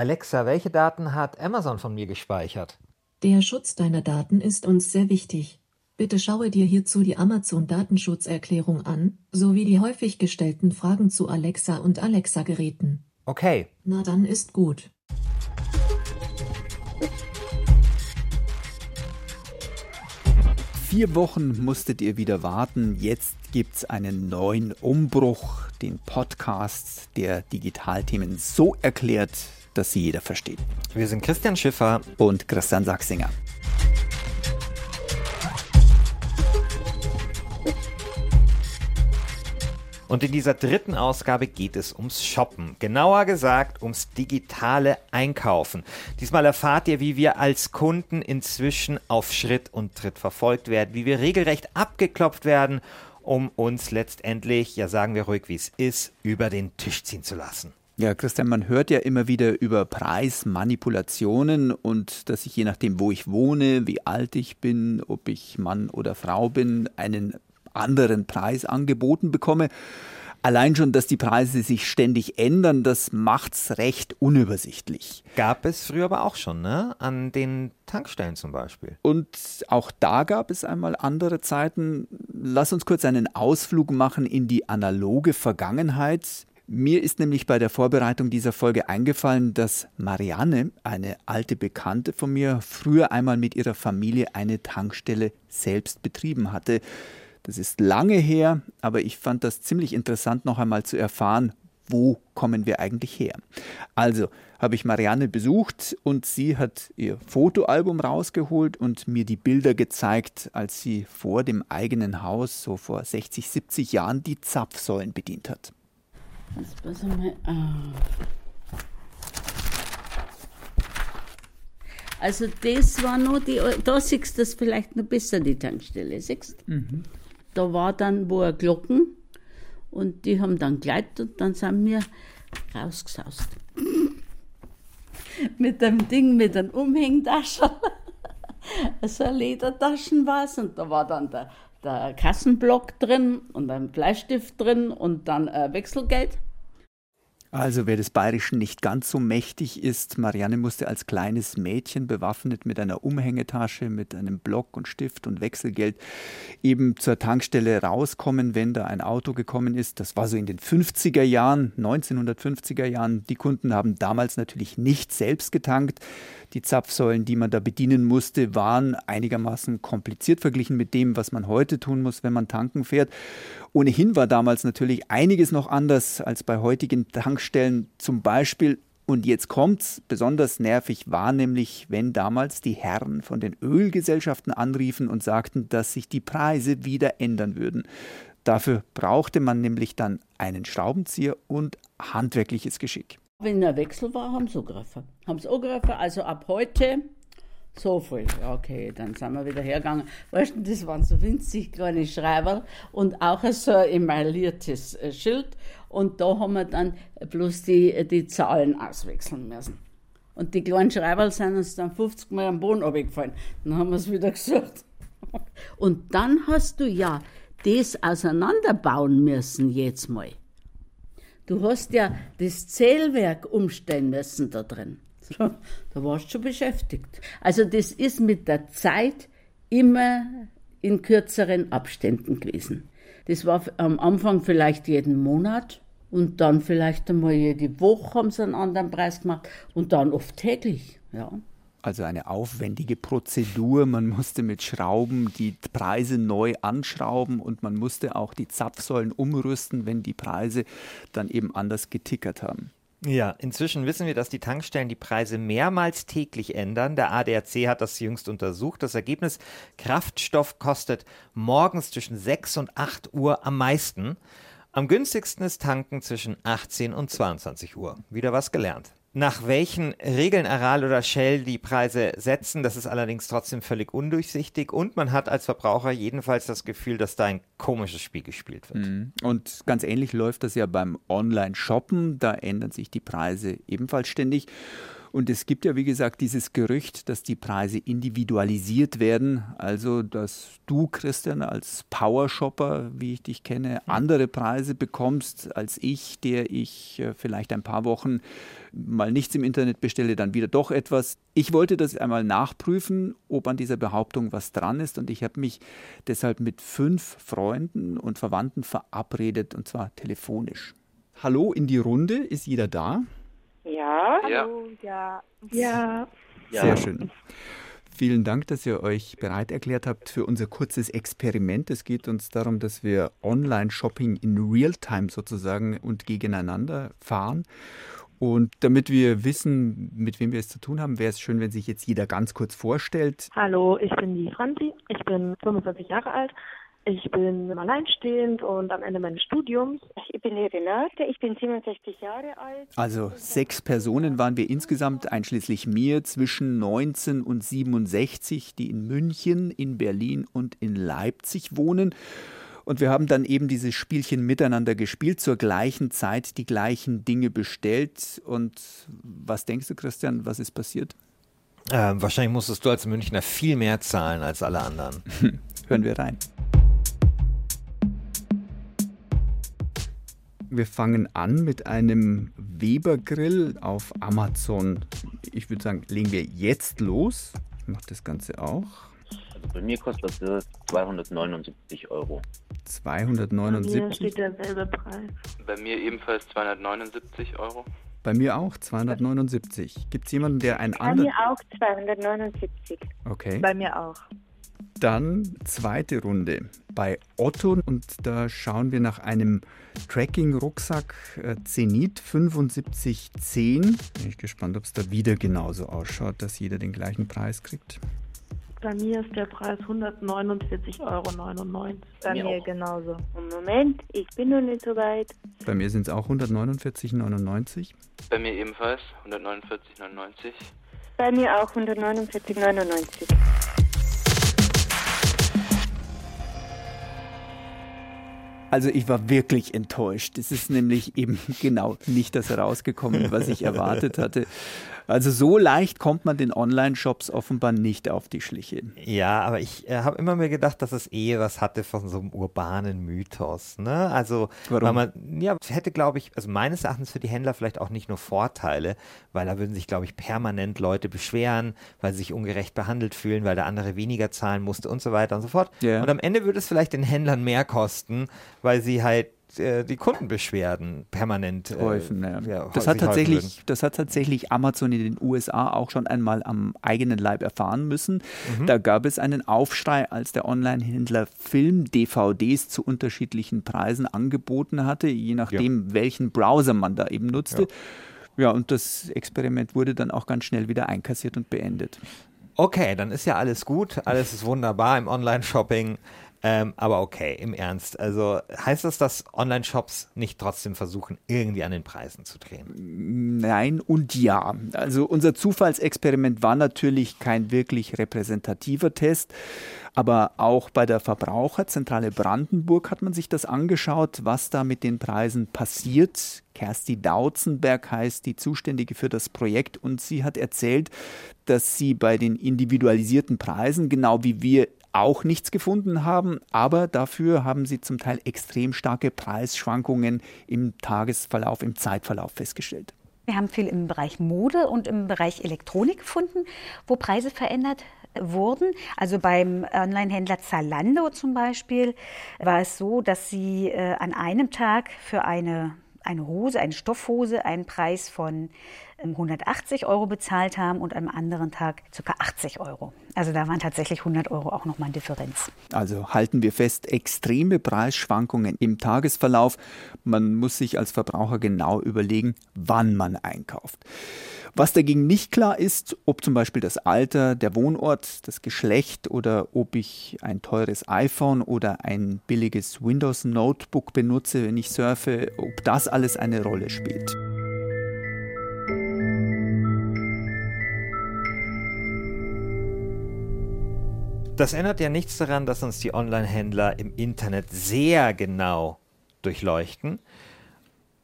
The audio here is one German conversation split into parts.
Alexa, welche Daten hat Amazon von mir gespeichert? Der Schutz deiner Daten ist uns sehr wichtig. Bitte schaue dir hierzu die Amazon-Datenschutzerklärung an, sowie die häufig gestellten Fragen zu Alexa und Alexa-Geräten. Okay. Na dann ist gut. Vier Wochen musstet ihr wieder warten. Jetzt gibt's einen neuen Umbruch, den Podcast, der Digitalthemen so erklärt, dass sie jeder versteht. Wir sind Christian Schiffer und Christian Sachsinger. Und in dieser dritten Ausgabe geht es ums Shoppen. Genauer gesagt ums digitale Einkaufen. Diesmal erfahrt ihr, wie wir als Kunden inzwischen auf Schritt und Tritt verfolgt werden, wie wir regelrecht abgeklopft werden, um uns letztendlich, ja sagen wir ruhig wie es ist, über den Tisch ziehen zu lassen. Ja, Christian, man hört ja immer wieder über Preismanipulationen und dass ich je nachdem, wo ich wohne, wie alt ich bin, ob ich Mann oder Frau bin, einen anderen Preis angeboten bekomme. Allein schon, dass die Preise sich ständig ändern, das macht's recht unübersichtlich. Gab es früher aber auch schon, ne? An den Tankstellen zum Beispiel. Und auch da gab es einmal andere Zeiten. Lass uns kurz einen Ausflug machen in die analoge Vergangenheit. Mir ist nämlich bei der Vorbereitung dieser Folge eingefallen, dass Marianne, eine alte Bekannte von mir, früher einmal mit ihrer Familie eine Tankstelle selbst betrieben hatte. Das ist lange her, aber ich fand das ziemlich interessant, noch einmal zu erfahren, wo kommen wir eigentlich her. Also habe ich Marianne besucht und sie hat ihr Fotoalbum rausgeholt und mir die Bilder gezeigt, als sie vor dem eigenen Haus, so vor 60, 70 Jahren, die Zapfsäulen bedient hat. Jetzt pass mal auf. Also das war noch die, da siehst du das vielleicht noch besser, die Tankstelle, siehst mhm da war dann wo er Glocken und die haben dann geleitet und dann sind wir rausgesaust. mit dem Ding, mit einem Umhängtaschen. so Ledertaschen war es und da war dann der, der Kassenblock drin und ein Bleistift drin und dann äh, Wechselgeld. Also wer des Bayerischen nicht ganz so mächtig ist, Marianne musste als kleines Mädchen bewaffnet mit einer Umhängetasche, mit einem Block und Stift und Wechselgeld eben zur Tankstelle rauskommen, wenn da ein Auto gekommen ist. Das war so in den 50er Jahren, 1950er Jahren. Die Kunden haben damals natürlich nicht selbst getankt. Die Zapfsäulen, die man da bedienen musste, waren einigermaßen kompliziert verglichen mit dem, was man heute tun muss, wenn man tanken fährt. Ohnehin war damals natürlich einiges noch anders als bei heutigen Tankstellen. Zum Beispiel und jetzt kommt's, besonders nervig war nämlich, wenn damals die Herren von den Ölgesellschaften anriefen und sagten, dass sich die Preise wieder ändern würden. Dafür brauchte man nämlich dann einen Schraubenzieher und handwerkliches Geschick. Wenn ein Wechsel war, haben sie angegriffen. Haben sie angegriffen, also ab heute so viel. Okay, dann sind wir wieder hergegangen. Weißt du, das waren so winzig kleine Schreiber und auch so ein emailliertes äh, Schild. Und da haben wir dann bloß die, die Zahlen auswechseln müssen. Und die kleinen Schreiber sind uns dann 50 Mal am Boden abgefallen. Dann haben wir es wieder gesagt. Und dann hast du ja das auseinanderbauen müssen jetzt mal. Du hast ja das Zählwerk umstellen müssen da drin. da warst du schon beschäftigt. Also das ist mit der Zeit immer in kürzeren Abständen gewesen. Das war am Anfang vielleicht jeden Monat und dann vielleicht einmal jede Woche haben sie einen anderen Preis gemacht und dann oft täglich, ja also eine aufwendige Prozedur. Man musste mit Schrauben die Preise neu anschrauben und man musste auch die Zapfsäulen umrüsten, wenn die Preise dann eben anders getickert haben. Ja, inzwischen wissen wir, dass die Tankstellen die Preise mehrmals täglich ändern. Der ADAC hat das jüngst untersucht. Das Ergebnis, Kraftstoff kostet morgens zwischen 6 und 8 Uhr am meisten. Am günstigsten ist Tanken zwischen 18 und 22 Uhr. Wieder was gelernt. Nach welchen Regeln Aral oder Shell die Preise setzen, das ist allerdings trotzdem völlig undurchsichtig und man hat als Verbraucher jedenfalls das Gefühl, dass da ein komisches Spiel gespielt wird. Mhm. Und ganz ähnlich läuft das ja beim Online-Shoppen, da ändern sich die Preise ebenfalls ständig. Und es gibt ja, wie gesagt, dieses Gerücht, dass die Preise individualisiert werden. Also, dass du, Christian, als Powershopper, wie ich dich kenne, andere Preise bekommst als ich, der ich äh, vielleicht ein paar Wochen mal nichts im Internet bestelle, dann wieder doch etwas. Ich wollte das einmal nachprüfen, ob an dieser Behauptung was dran ist. Und ich habe mich deshalb mit fünf Freunden und Verwandten verabredet, und zwar telefonisch. Hallo in die Runde, ist jeder da? Ja. Hallo, ja. Ja. Sehr schön. Vielen Dank, dass ihr euch bereit erklärt habt für unser kurzes Experiment. Es geht uns darum, dass wir Online-Shopping in Realtime sozusagen und gegeneinander fahren. Und damit wir wissen, mit wem wir es zu tun haben, wäre es schön, wenn sich jetzt jeder ganz kurz vorstellt. Hallo, ich bin die Franzi. Ich bin 25 Jahre alt. Ich bin alleinstehend und am Ende meines Studiums. Ich bin die Renate, ich bin 67 Jahre alt. Also sechs Personen waren wir insgesamt, einschließlich mir, zwischen 19 und 67, die in München, in Berlin und in Leipzig wohnen. Und wir haben dann eben dieses Spielchen miteinander gespielt, zur gleichen Zeit die gleichen Dinge bestellt. Und was denkst du, Christian, was ist passiert? Ähm, wahrscheinlich musstest du als Münchner viel mehr zahlen als alle anderen. Hören wir rein. Wir fangen an mit einem Weber-Grill auf Amazon. Ich würde sagen, legen wir jetzt los. Ich mache das Ganze auch. Also bei mir kostet das 279 Euro. Bei mir 279. steht derselbe Preis. Bei mir ebenfalls 279 Euro. Bei mir auch 279. Gibt es jemanden, der ein Bei anderes. mir auch 279. Okay. Bei mir auch. Dann zweite Runde bei Otto und da schauen wir nach einem Tracking-Rucksack äh, Zenit 7510. Bin ich gespannt, ob es da wieder genauso ausschaut, dass jeder den gleichen Preis kriegt. Bei mir ist der Preis 149,99 Euro. Bei mir auch. genauso. Moment, ich bin noch nicht so weit. Bei mir sind es auch 149,99. Bei mir ebenfalls 149,99. Bei mir auch 149,99. Also ich war wirklich enttäuscht. Es ist nämlich eben genau nicht das herausgekommen, was ich erwartet hatte. Also so leicht kommt man den Online-Shops offenbar nicht auf die Schliche. Ja, aber ich äh, habe immer mir gedacht, dass es eh was hatte von so einem urbanen Mythos. Ne? Also, Warum? weil man, ja, hätte, glaube ich, also meines Erachtens für die Händler vielleicht auch nicht nur Vorteile, weil da würden sich, glaube ich, permanent Leute beschweren, weil sie sich ungerecht behandelt fühlen, weil der andere weniger zahlen musste und so weiter und so fort. Ja. Und am Ende würde es vielleicht den Händlern mehr kosten, weil sie halt äh, die Kundenbeschwerden permanent äh, Häufen, ja. ja, das, hat tatsächlich, das hat tatsächlich Amazon in den USA auch schon einmal am eigenen Leib erfahren müssen. Mhm. Da gab es einen Aufschrei, als der Online-Händler Film-DVDs zu unterschiedlichen Preisen angeboten hatte, je nachdem, welchen Browser man da eben nutzte. Ja. und das Experiment wurde dann auch ganz schnell wieder einkassiert und beendet. Okay, dann ist ja alles gut, alles ist wunderbar im Online-Shopping. Ähm, aber okay, im Ernst. Also heißt das, dass Online-Shops nicht trotzdem versuchen, irgendwie an den Preisen zu drehen? Nein und ja. Also unser Zufallsexperiment war natürlich kein wirklich repräsentativer Test, aber auch bei der Verbraucherzentrale Brandenburg hat man sich das angeschaut, was da mit den Preisen passiert. Kersti Dautzenberg heißt die Zuständige für das Projekt und sie hat erzählt, dass sie bei den individualisierten Preisen, genau wie wir, auch nichts gefunden haben, aber dafür haben sie zum Teil extrem starke Preisschwankungen im Tagesverlauf, im Zeitverlauf festgestellt. Wir haben viel im Bereich Mode und im Bereich Elektronik gefunden, wo Preise verändert wurden. Also beim Online-Händler Zalando zum Beispiel war es so, dass sie äh, an einem Tag für eine, eine Hose, eine Stoffhose, einen Preis von 180 Euro bezahlt haben und am anderen Tag ca. 80 Euro. Also da waren tatsächlich 100 Euro auch nochmal Differenz. Also halten wir fest, extreme Preisschwankungen im Tagesverlauf. Man muss sich als Verbraucher genau überlegen, wann man einkauft. Was dagegen nicht klar ist, ob zum Beispiel das Alter, der Wohnort, das Geschlecht oder ob ich ein teures iPhone oder ein billiges Windows Notebook benutze, wenn ich surfe, ob das alles eine Rolle spielt. Das ändert ja nichts daran, dass uns die Online-Händler im Internet sehr genau durchleuchten.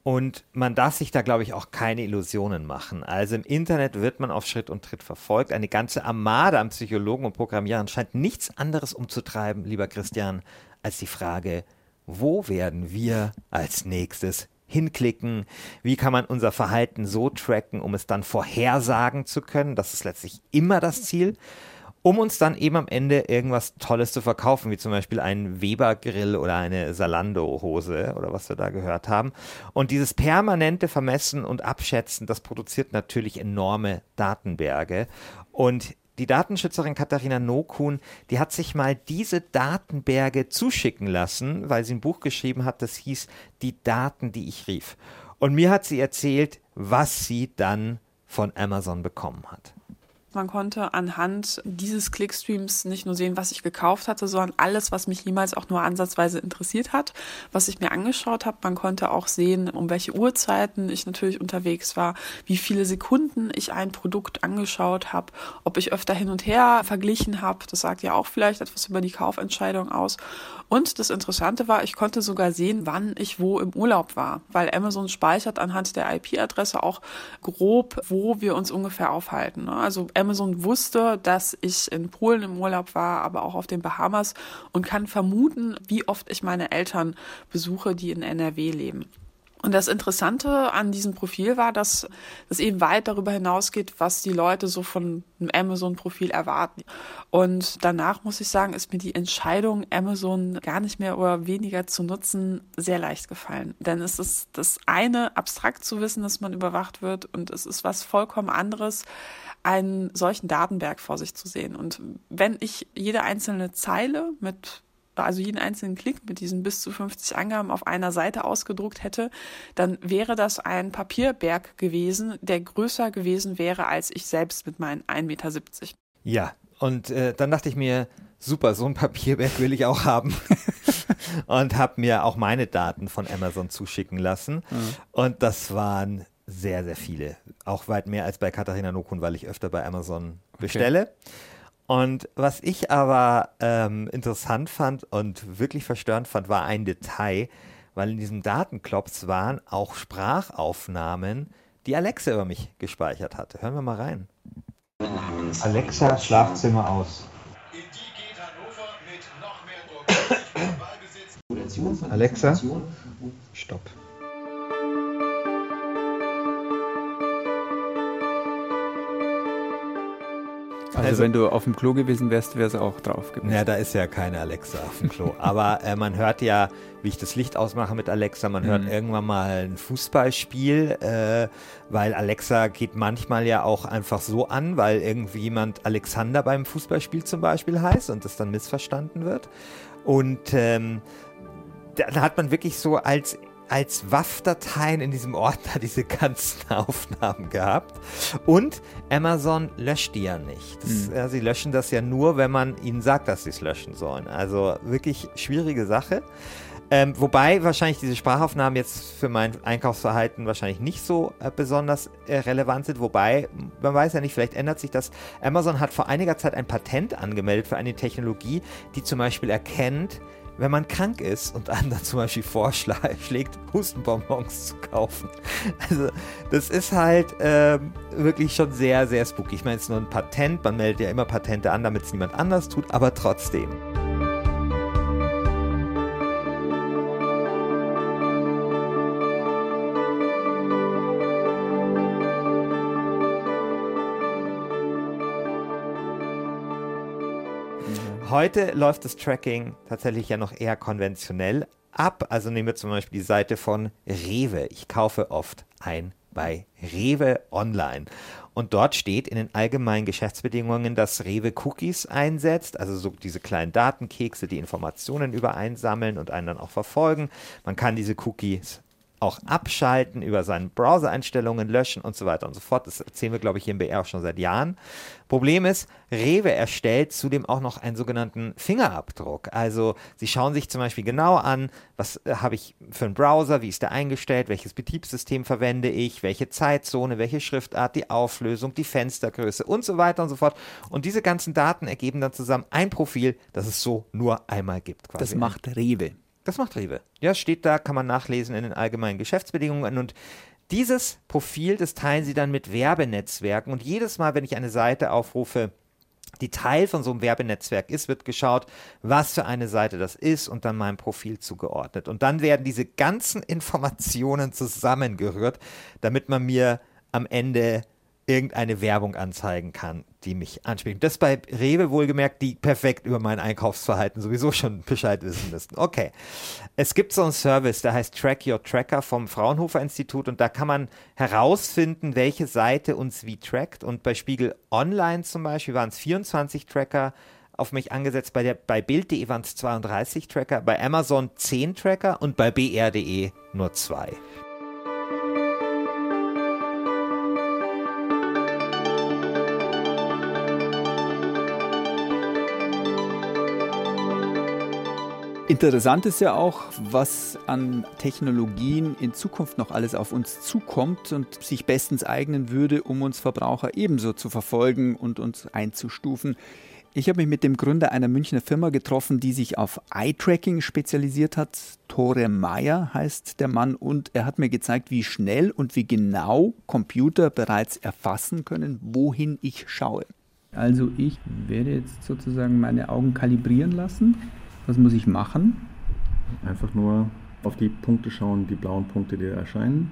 Und man darf sich da, glaube ich, auch keine Illusionen machen. Also im Internet wird man auf Schritt und Tritt verfolgt. Eine ganze Armada an Psychologen und Programmierern scheint nichts anderes umzutreiben, lieber Christian, als die Frage, wo werden wir als nächstes hinklicken? Wie kann man unser Verhalten so tracken, um es dann vorhersagen zu können? Das ist letztlich immer das Ziel um uns dann eben am Ende irgendwas Tolles zu verkaufen, wie zum Beispiel einen Weber-Grill oder eine Salando-Hose oder was wir da gehört haben. Und dieses permanente Vermessen und Abschätzen, das produziert natürlich enorme Datenberge. Und die Datenschützerin Katharina Nokun, die hat sich mal diese Datenberge zuschicken lassen, weil sie ein Buch geschrieben hat, das hieß Die Daten, die ich rief. Und mir hat sie erzählt, was sie dann von Amazon bekommen hat. Man konnte anhand dieses Clickstreams nicht nur sehen, was ich gekauft hatte, sondern alles, was mich jemals auch nur ansatzweise interessiert hat, was ich mir angeschaut habe. Man konnte auch sehen, um welche Uhrzeiten ich natürlich unterwegs war, wie viele Sekunden ich ein Produkt angeschaut habe, ob ich öfter hin und her verglichen habe. Das sagt ja auch vielleicht etwas über die Kaufentscheidung aus. Und das Interessante war, ich konnte sogar sehen, wann ich wo im Urlaub war, weil Amazon speichert anhand der IP-Adresse auch grob, wo wir uns ungefähr aufhalten. Ne? Also Amazon wusste, dass ich in Polen im Urlaub war, aber auch auf den Bahamas und kann vermuten, wie oft ich meine Eltern besuche, die in NRW leben. Und das Interessante an diesem Profil war, dass es eben weit darüber hinausgeht, was die Leute so von einem Amazon-Profil erwarten. Und danach muss ich sagen, ist mir die Entscheidung, Amazon gar nicht mehr oder weniger zu nutzen, sehr leicht gefallen. Denn es ist das eine, abstrakt zu wissen, dass man überwacht wird, und es ist was vollkommen anderes, einen solchen Datenberg vor sich zu sehen. Und wenn ich jede einzelne Zeile mit also jeden einzelnen Klick mit diesen bis zu 50 Angaben auf einer Seite ausgedruckt hätte, dann wäre das ein Papierberg gewesen, der größer gewesen wäre als ich selbst mit meinen 1,70 Meter. Ja, und äh, dann dachte ich mir, super, so ein Papierberg will ich auch haben. und habe mir auch meine Daten von Amazon zuschicken lassen. Mhm. Und das waren sehr, sehr viele. Auch weit mehr als bei Katharina Nokun, weil ich öfter bei Amazon bestelle. Okay. Und was ich aber ähm, interessant fand und wirklich verstörend fand, war ein Detail, weil in diesem Datenklops waren auch Sprachaufnahmen, die Alexa über mich gespeichert hatte. Hören wir mal rein. Alexa, Schlafzimmer aus. Alexa, stopp. Also, also, wenn du auf dem Klo gewesen wärst, wäre es auch drauf gewesen. Ja, da ist ja keine Alexa auf dem Klo. Aber äh, man hört ja, wie ich das Licht ausmache mit Alexa, man hört mhm. irgendwann mal ein Fußballspiel, äh, weil Alexa geht manchmal ja auch einfach so an, weil irgendwie jemand Alexander beim Fußballspiel zum Beispiel heißt und das dann missverstanden wird. Und ähm, da hat man wirklich so als als WAF-Dateien in diesem Ordner diese ganzen Aufnahmen gehabt. Und Amazon löscht die ja nicht. Das, mhm. ja, sie löschen das ja nur, wenn man ihnen sagt, dass sie es löschen sollen. Also wirklich schwierige Sache. Ähm, wobei wahrscheinlich diese Sprachaufnahmen jetzt für mein Einkaufsverhalten wahrscheinlich nicht so äh, besonders äh, relevant sind. Wobei, man weiß ja nicht, vielleicht ändert sich das. Amazon hat vor einiger Zeit ein Patent angemeldet für eine Technologie, die zum Beispiel erkennt, wenn man krank ist und anderen zum Beispiel vorschlägt, Hustenbonbons zu kaufen. Also das ist halt ähm, wirklich schon sehr, sehr spooky. Ich meine, es ist nur ein Patent, man meldet ja immer Patente an, damit es niemand anders tut, aber trotzdem. Heute läuft das Tracking tatsächlich ja noch eher konventionell ab. Also nehmen wir zum Beispiel die Seite von Rewe. Ich kaufe oft ein bei Rewe Online. Und dort steht in den allgemeinen Geschäftsbedingungen, dass Rewe Cookies einsetzt, also so diese kleinen Datenkekse, die Informationen übereinsammeln und einen dann auch verfolgen. Man kann diese Cookies auch abschalten, über seine Browser-Einstellungen löschen und so weiter und so fort. Das erzählen wir, glaube ich, hier im BR auch schon seit Jahren. Problem ist, Rewe erstellt zudem auch noch einen sogenannten Fingerabdruck. Also sie schauen sich zum Beispiel genau an, was äh, habe ich für einen Browser, wie ist der eingestellt, welches Betriebssystem verwende ich, welche Zeitzone, welche Schriftart, die Auflösung, die Fenstergröße und so weiter und so fort. Und diese ganzen Daten ergeben dann zusammen ein Profil, das es so nur einmal gibt. Quasi. Das macht Rewe. Das macht Rewe. Ja, steht da, kann man nachlesen in den allgemeinen Geschäftsbedingungen und dieses Profil, das teilen sie dann mit Werbenetzwerken und jedes Mal, wenn ich eine Seite aufrufe, die Teil von so einem Werbenetzwerk ist, wird geschaut, was für eine Seite das ist und dann meinem Profil zugeordnet. Und dann werden diese ganzen Informationen zusammengerührt, damit man mir am Ende irgendeine Werbung anzeigen kann, die mich anspricht. Das bei Rewe wohlgemerkt, die perfekt über mein Einkaufsverhalten sowieso schon Bescheid wissen müssten. Okay. Es gibt so einen Service, der heißt Track Your Tracker vom Fraunhofer Institut und da kann man herausfinden, welche Seite uns wie trackt. Und bei Spiegel Online zum Beispiel waren es 24 Tracker auf mich angesetzt. Bei, bei Bild.de waren es 32 Tracker, bei Amazon 10 Tracker und bei BR.de nur zwei. Interessant ist ja auch, was an Technologien in Zukunft noch alles auf uns zukommt und sich bestens eignen würde, um uns Verbraucher ebenso zu verfolgen und uns einzustufen. Ich habe mich mit dem Gründer einer Münchner Firma getroffen, die sich auf Eye-Tracking spezialisiert hat. Tore Meyer heißt der Mann und er hat mir gezeigt, wie schnell und wie genau Computer bereits erfassen können, wohin ich schaue. Also ich werde jetzt sozusagen meine Augen kalibrieren lassen was muss ich machen? Einfach nur auf die Punkte schauen, die blauen Punkte, die erscheinen.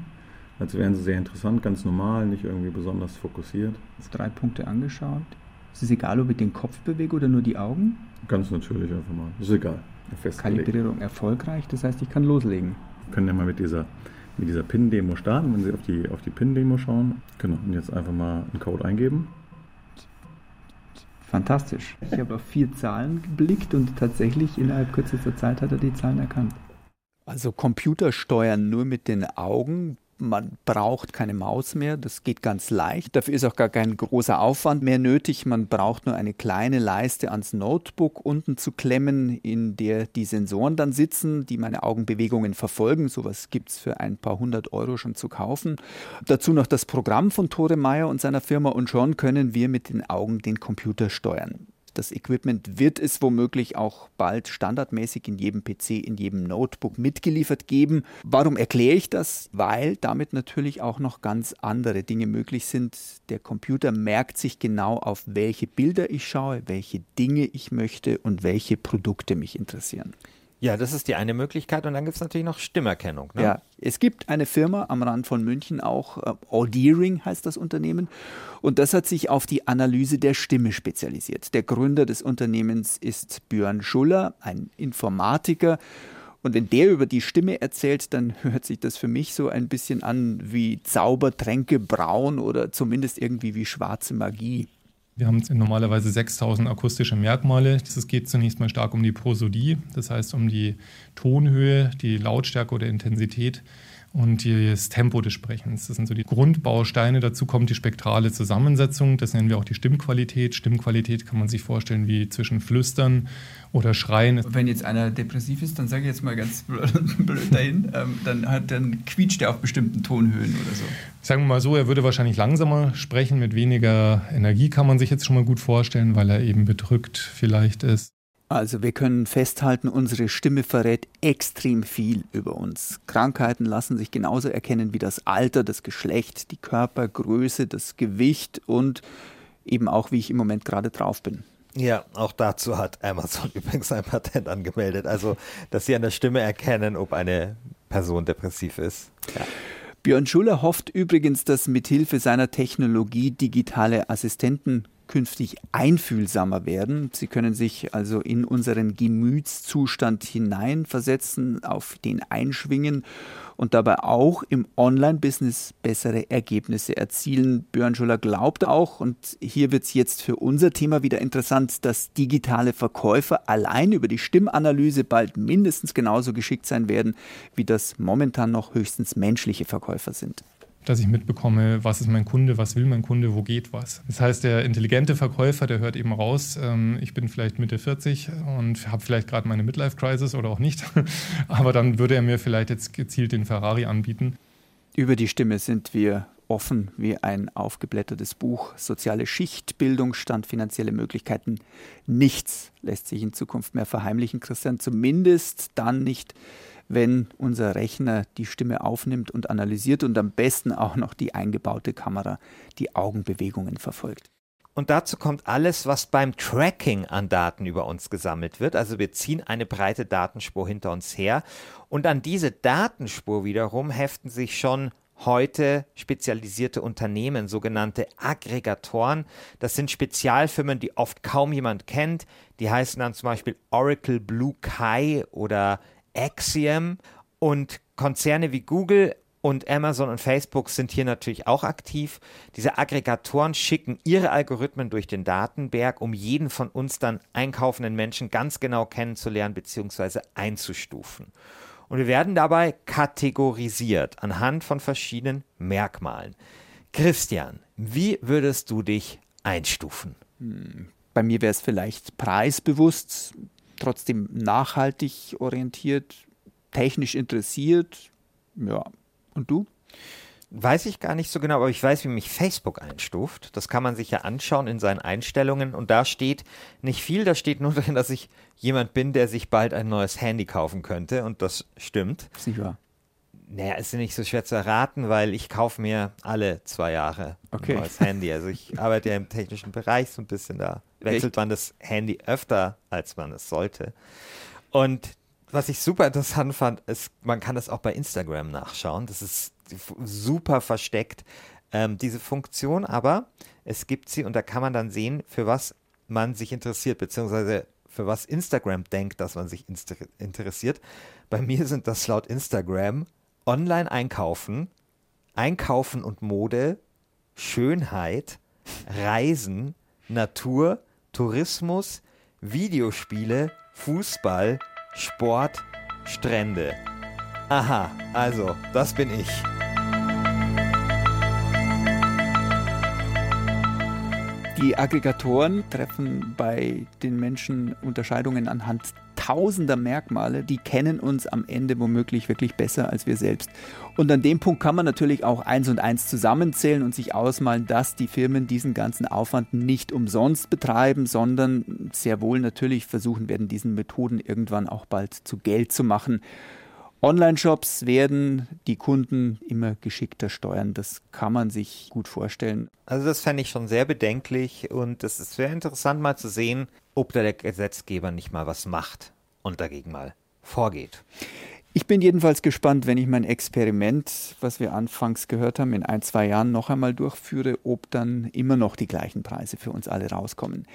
Als wären sie sehr interessant, ganz normal, nicht irgendwie besonders fokussiert. Auf drei Punkte angeschaut. Ist es egal, ob ich den Kopf bewege oder nur die Augen? Ganz natürlich einfach mal. Ist egal. Kalibrierung erfolgreich, das heißt, ich kann loslegen. Wir können ja mal mit dieser, mit dieser PIN-Demo starten, wenn Sie auf die, auf die PIN-Demo schauen. Genau, und jetzt einfach mal einen Code eingeben. Fantastisch. Ich habe auf vier Zahlen geblickt und tatsächlich innerhalb kürzester Zeit hat er die Zahlen erkannt. Also Computersteuern nur mit den Augen man braucht keine Maus mehr, das geht ganz leicht. Dafür ist auch gar kein großer Aufwand mehr nötig. Man braucht nur eine kleine Leiste ans Notebook unten zu klemmen, in der die Sensoren dann sitzen, die meine Augenbewegungen verfolgen. Sowas gibt es für ein paar hundert Euro schon zu kaufen. Dazu noch das Programm von Tore Meyer und seiner Firma und schon können wir mit den Augen den Computer steuern. Das Equipment wird es womöglich auch bald standardmäßig in jedem PC, in jedem Notebook mitgeliefert geben. Warum erkläre ich das? Weil damit natürlich auch noch ganz andere Dinge möglich sind. Der Computer merkt sich genau, auf welche Bilder ich schaue, welche Dinge ich möchte und welche Produkte mich interessieren. Ja, das ist die eine Möglichkeit. Und dann gibt es natürlich noch Stimmerkennung. Ne? Ja, es gibt eine Firma am Rand von München auch, äh, Audeering heißt das Unternehmen. Und das hat sich auf die Analyse der Stimme spezialisiert. Der Gründer des Unternehmens ist Björn Schuller, ein Informatiker. Und wenn der über die Stimme erzählt, dann hört sich das für mich so ein bisschen an wie Zaubertränke braun oder zumindest irgendwie wie schwarze Magie. Wir haben normalerweise 6000 akustische Merkmale. Es geht zunächst mal stark um die Prosodie, das heißt um die Tonhöhe, die Lautstärke oder Intensität und das Tempo des Sprechens. Das sind so die Grundbausteine. Dazu kommt die spektrale Zusammensetzung. Das nennen wir auch die Stimmqualität. Stimmqualität kann man sich vorstellen wie zwischen Flüstern oder Schreien. Wenn jetzt einer depressiv ist, dann sage ich jetzt mal ganz blöd dahin, ähm, dann, hat, dann quietscht er auf bestimmten Tonhöhen oder so. Sagen wir mal so, er würde wahrscheinlich langsamer sprechen, mit weniger Energie kann man sich jetzt schon mal gut vorstellen, weil er eben bedrückt vielleicht ist. Also wir können festhalten, unsere Stimme verrät extrem viel über uns. Krankheiten lassen sich genauso erkennen wie das Alter, das Geschlecht, die Körpergröße, das Gewicht und eben auch, wie ich im Moment gerade drauf bin. Ja, auch dazu hat Amazon übrigens ein Patent angemeldet. Also, dass sie an der Stimme erkennen, ob eine Person depressiv ist. Ja. Björn Schuller hofft übrigens, dass mithilfe seiner Technologie digitale Assistenten künftig einfühlsamer werden. Sie können sich also in unseren Gemütszustand hineinversetzen, auf den einschwingen und dabei auch im Online-Business bessere Ergebnisse erzielen. Björn Schuller glaubt auch, und hier wird es jetzt für unser Thema wieder interessant, dass digitale Verkäufer allein über die Stimmanalyse bald mindestens genauso geschickt sein werden, wie das momentan noch höchstens menschliche Verkäufer sind dass ich mitbekomme, was ist mein Kunde, was will mein Kunde, wo geht was. Das heißt, der intelligente Verkäufer, der hört eben raus, ähm, ich bin vielleicht Mitte 40 und habe vielleicht gerade meine Midlife-Crisis oder auch nicht, aber dann würde er mir vielleicht jetzt gezielt den Ferrari anbieten. Über die Stimme sind wir offen wie ein aufgeblättertes Buch. Soziale Schichtbildung, Stand, finanzielle Möglichkeiten. Nichts lässt sich in Zukunft mehr verheimlichen, Christian. Zumindest dann nicht, wenn unser Rechner die Stimme aufnimmt und analysiert und am besten auch noch die eingebaute Kamera die Augenbewegungen verfolgt. Und dazu kommt alles, was beim Tracking an Daten über uns gesammelt wird. Also wir ziehen eine breite Datenspur hinter uns her. Und an diese Datenspur wiederum heften sich schon heute spezialisierte Unternehmen, sogenannte Aggregatoren. Das sind Spezialfirmen, die oft kaum jemand kennt. Die heißen dann zum Beispiel Oracle Blue Kai oder Axiom. Und Konzerne wie Google und Amazon und Facebook sind hier natürlich auch aktiv. Diese Aggregatoren schicken ihre Algorithmen durch den Datenberg, um jeden von uns dann einkaufenden Menschen ganz genau kennenzulernen bzw. einzustufen. Und wir werden dabei kategorisiert anhand von verschiedenen Merkmalen. Christian, wie würdest du dich einstufen? Hm, bei mir wäre es vielleicht preisbewusst, trotzdem nachhaltig orientiert, technisch interessiert, ja, und du? Weiß ich gar nicht so genau, aber ich weiß, wie mich Facebook einstuft. Das kann man sich ja anschauen in seinen Einstellungen. Und da steht nicht viel, da steht nur drin, dass ich jemand bin, der sich bald ein neues Handy kaufen könnte. Und das stimmt. Wahr? Naja, ist nicht so schwer zu erraten, weil ich kaufe mir alle zwei Jahre okay. ein neues Handy. Also ich arbeite ja im technischen Bereich so ein bisschen da. Wechselt man das Handy öfter, als man es sollte. Und was ich super interessant fand, ist, man kann das auch bei Instagram nachschauen. Das ist super versteckt, ähm, diese Funktion, aber es gibt sie und da kann man dann sehen, für was man sich interessiert, beziehungsweise für was Instagram denkt, dass man sich interessiert. Bei mir sind das laut Instagram online einkaufen, einkaufen und Mode, Schönheit, Reisen, Natur, Tourismus, Videospiele, Fußball, Sport, Strände. Aha, also, das bin ich. Die Aggregatoren treffen bei den Menschen Unterscheidungen anhand tausender Merkmale, die kennen uns am Ende womöglich wirklich besser als wir selbst. Und an dem Punkt kann man natürlich auch eins und eins zusammenzählen und sich ausmalen, dass die Firmen diesen ganzen Aufwand nicht umsonst betreiben, sondern sehr wohl natürlich versuchen werden, diesen Methoden irgendwann auch bald zu Geld zu machen. Online-Shops werden die Kunden immer geschickter steuern. Das kann man sich gut vorstellen. Also das fände ich schon sehr bedenklich und es sehr interessant mal zu sehen, ob da der Gesetzgeber nicht mal was macht und dagegen mal vorgeht. Ich bin jedenfalls gespannt, wenn ich mein Experiment, was wir anfangs gehört haben, in ein, zwei Jahren noch einmal durchführe, ob dann immer noch die gleichen Preise für uns alle rauskommen.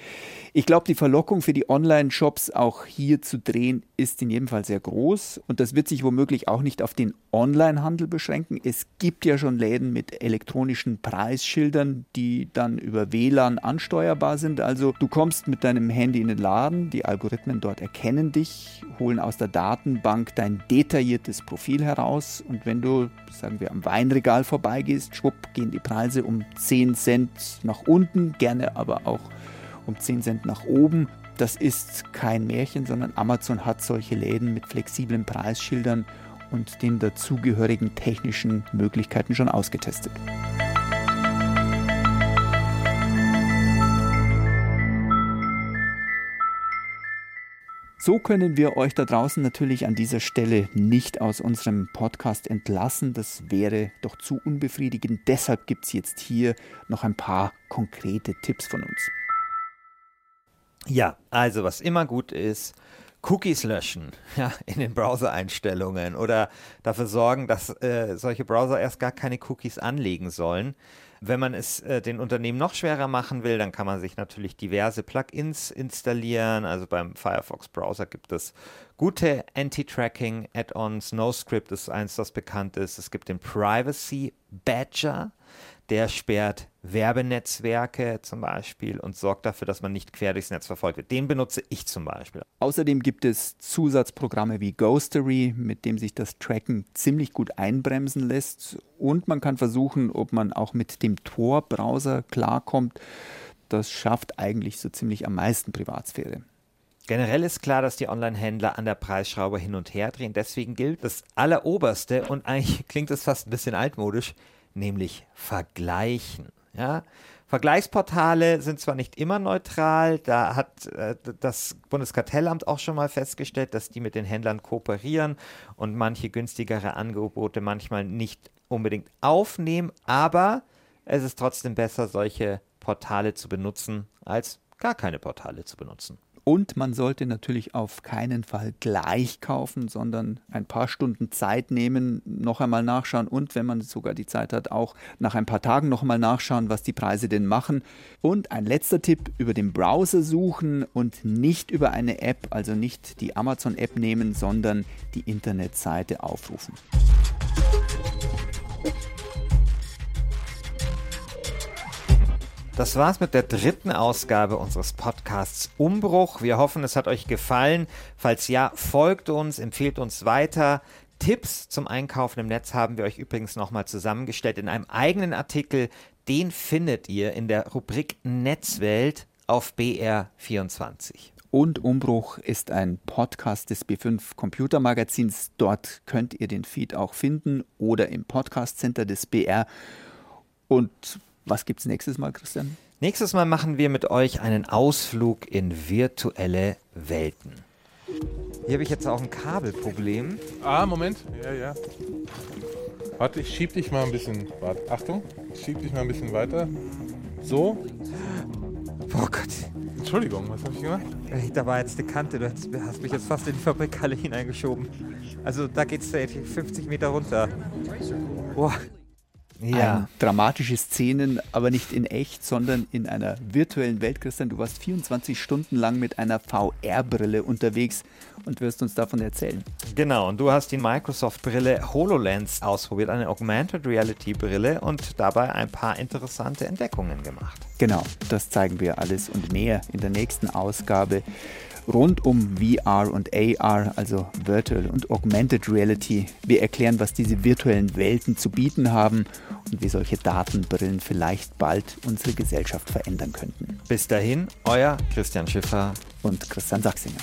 Ich glaube, die Verlockung für die Online-Shops auch hier zu drehen, ist in jedem Fall sehr groß und das wird sich womöglich auch nicht auf den Online-Handel beschränken. Es gibt ja schon Läden mit elektronischen Preisschildern, die dann über WLAN ansteuerbar sind. Also du kommst mit deinem Handy in den Laden, die Algorithmen dort erkennen dich, holen aus der Datenbank dein Data detailliertes Profil heraus und wenn du, sagen wir, am Weinregal vorbeigehst, schwupp, gehen die Preise um 10 Cent nach unten, gerne aber auch um 10 Cent nach oben. Das ist kein Märchen, sondern Amazon hat solche Läden mit flexiblen Preisschildern und den dazugehörigen technischen Möglichkeiten schon ausgetestet. So können wir euch da draußen natürlich an dieser Stelle nicht aus unserem Podcast entlassen. Das wäre doch zu unbefriedigend. Deshalb gibt es jetzt hier noch ein paar konkrete Tipps von uns. Ja, also was immer gut ist, Cookies löschen ja, in den Browser-Einstellungen oder dafür sorgen, dass äh, solche Browser erst gar keine Cookies anlegen sollen. Wenn man es äh, den Unternehmen noch schwerer machen will, dann kann man sich natürlich diverse Plugins installieren. Also beim Firefox Browser gibt es gute Anti-Tracking Add-ons. NoScript ist eins, das bekannt ist. Es gibt den Privacy Badger der sperrt Werbenetzwerke zum Beispiel und sorgt dafür, dass man nicht quer durchs Netz verfolgt wird. Den benutze ich zum Beispiel. Außerdem gibt es Zusatzprogramme wie Ghostery, mit dem sich das Tracken ziemlich gut einbremsen lässt. Und man kann versuchen, ob man auch mit dem Tor-Browser klarkommt. Das schafft eigentlich so ziemlich am meisten Privatsphäre. Generell ist klar, dass die Online-Händler an der Preisschraube hin und her drehen. Deswegen gilt das Alleroberste und eigentlich klingt es fast ein bisschen altmodisch nämlich vergleichen. Ja? Vergleichsportale sind zwar nicht immer neutral, da hat äh, das Bundeskartellamt auch schon mal festgestellt, dass die mit den Händlern kooperieren und manche günstigere Angebote manchmal nicht unbedingt aufnehmen, aber es ist trotzdem besser, solche Portale zu benutzen, als gar keine Portale zu benutzen. Und man sollte natürlich auf keinen Fall gleich kaufen, sondern ein paar Stunden Zeit nehmen, noch einmal nachschauen und wenn man sogar die Zeit hat, auch nach ein paar Tagen noch einmal nachschauen, was die Preise denn machen. Und ein letzter Tipp, über den Browser suchen und nicht über eine App, also nicht die Amazon-App nehmen, sondern die Internetseite aufrufen. Das war's mit der dritten Ausgabe unseres Podcasts Umbruch. Wir hoffen, es hat euch gefallen. Falls ja, folgt uns, empfehlt uns weiter. Tipps zum Einkaufen im Netz haben wir euch übrigens nochmal zusammengestellt in einem eigenen Artikel. Den findet ihr in der Rubrik Netzwelt auf BR24. Und Umbruch ist ein Podcast des B5 Computermagazins. Dort könnt ihr den Feed auch finden oder im Podcast Center des BR. Und was gibt es nächstes Mal, Christian? Nächstes Mal machen wir mit euch einen Ausflug in virtuelle Welten. Hier habe ich jetzt auch ein Kabelproblem. Ah, Moment. Ja, ja. Warte, ich schieb dich mal ein bisschen. Warte, Achtung, ich schieb dich mal ein bisschen weiter. So. Oh Gott. Entschuldigung, was habe ich gemacht? Da war jetzt eine Kante, du hast, hast mich jetzt fast in die Fabrikhalle hineingeschoben. Also da geht es 50 Meter runter. Boah. Ja. Dramatische Szenen, aber nicht in echt, sondern in einer virtuellen Welt. Christian, du warst 24 Stunden lang mit einer VR-Brille unterwegs und wirst uns davon erzählen. Genau, und du hast die Microsoft-Brille HoloLens ausprobiert, eine Augmented Reality-Brille und dabei ein paar interessante Entdeckungen gemacht. Genau, das zeigen wir alles und mehr in der nächsten Ausgabe rund um VR und AR, also Virtual und Augmented Reality. Wir erklären, was diese virtuellen Welten zu bieten haben und wie solche Datenbrillen vielleicht bald unsere Gesellschaft verändern könnten. Bis dahin, euer Christian Schiffer und Christian Sachsinger.